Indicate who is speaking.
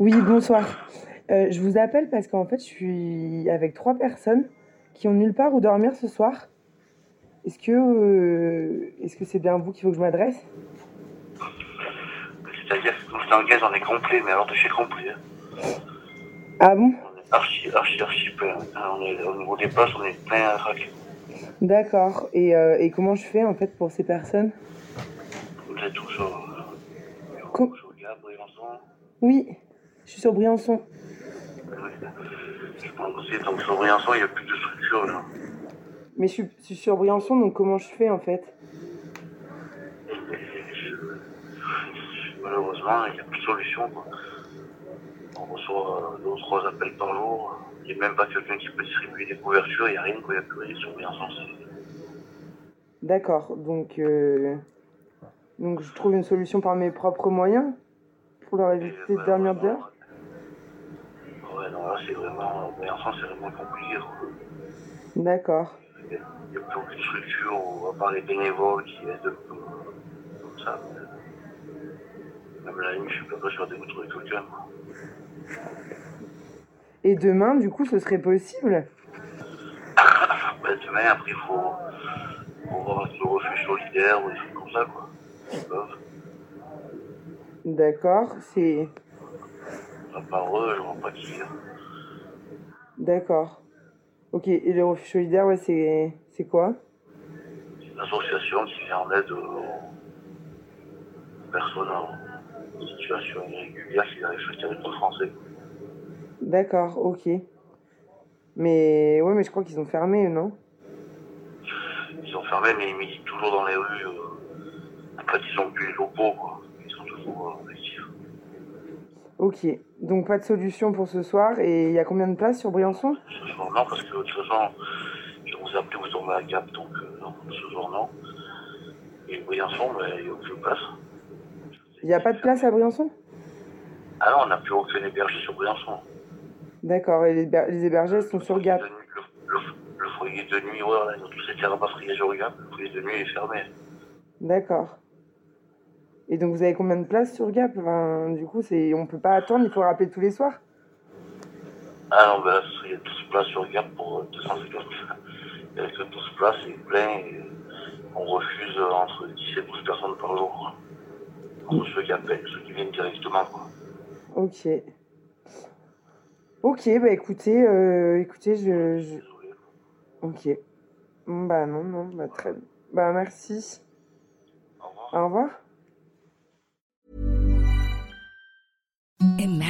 Speaker 1: Oui, bonsoir. Euh, je vous appelle parce qu'en fait, je suis avec trois personnes qui ont nulle part où dormir ce soir. Est-ce que euh, est-ce que c'est bien vous qu'il faut que je m'adresse?
Speaker 2: C'est-à-dire que nous, dans le gaz, on est complet, mais alors de chez complet. hein.
Speaker 1: Ah bon?
Speaker 2: On est archi, archi, archi plein. hein. On est, au niveau des places, on est plein à craquer.
Speaker 1: D'accord. Et, euh, et comment je fais en fait pour ces personnes?
Speaker 2: Vous êtes tous sur, euh, Briançon?
Speaker 1: Oui, je suis sur Briançon.
Speaker 2: Je pense aussi, donc sur Briançon, il n'y a plus de structure, là.
Speaker 1: Mais je suis, je suis sur Briançon, donc comment je fais en fait?
Speaker 2: Malheureusement, il n'y a plus de solution, quoi. On reçoit euh, deux ou trois appels par jour. Il n'y a même pas quelqu'un qui peut distribuer des couvertures, il n'y a rien. Il n'y a plus rien sur Briançon.
Speaker 1: D'accord. Donc euh, donc je trouve une solution par mes propres moyens pour leur éviter de dormir dehors?
Speaker 2: C'est vraiment. Briançon, c'est vraiment compliqué.
Speaker 1: D'accord.
Speaker 2: Il n'y a plus aucune structure, à part les bénévoles qui aident comme ça. Même la nuit, je suis pas sûr de vous trouver quelqu'un.
Speaker 1: Et demain, du coup, ce serait possible?
Speaker 2: Ouais, demain, après, il faut, faut voir le refuge solidaire ou des trucs comme ça, quoi.
Speaker 1: D'accord. C'est
Speaker 2: À part eux, je vois pas qui.
Speaker 1: d'accord. Ok. Et le refuge solidaire, ouais, c'est c'est quoi?
Speaker 2: C'est une association qui vient en aide aux personnes en situation irrégulière qui arrivent sur le territoire français.
Speaker 1: D'accord. Ok. Mais ouais, mais je crois qu'ils ont fermé, non?
Speaker 2: Ils sont fermés, mais ils militent toujours dans les rues. euh, En fait, ils ont plus les locaux, quoi. Ils sont toujours euh, actifs.
Speaker 1: Ok. Donc pas de solution pour ce soir. Et il y a combien de places sur Briançon?
Speaker 2: Ce soir, non, parce que de toute façon, je vous ai appelé, vous tombez à Gap, donc euh, non, ce soir, non. Et Briançon, il n'y a aucune place.
Speaker 1: Il n'y a pas de place à Briançon?
Speaker 2: Ah non, on n'a plus aucun hébergé sur Briançon.
Speaker 1: D'accord. Et les, les hébergés sont sur Gap.
Speaker 2: Le, le- le foyer de nuit, ouais, là, ils ont tous été rapatriés sur Gap. Le foyer de nuit est fermé.
Speaker 1: D'accord. Et donc vous avez combien de places sur Gap? Enfin, Du coup, c'est on peut pas attendre. Il faut rappeler tous les soirs.
Speaker 2: Ah non, ben il y a 12 places sur Gap pour euh, 250. Il n'y a que 12 places, c'est plein. Et on refuse euh, entre 10 et 12 personnes par jour. Entre ceux qui appellent, ceux qui viennent directement. Quoi.
Speaker 1: Ok. Ok, bah écoutez, euh, écoutez, je, je-. Ok. Bah non, non, bah très bien. Bah merci.
Speaker 2: Au revoir.
Speaker 1: Au revoir.
Speaker 3: Imagine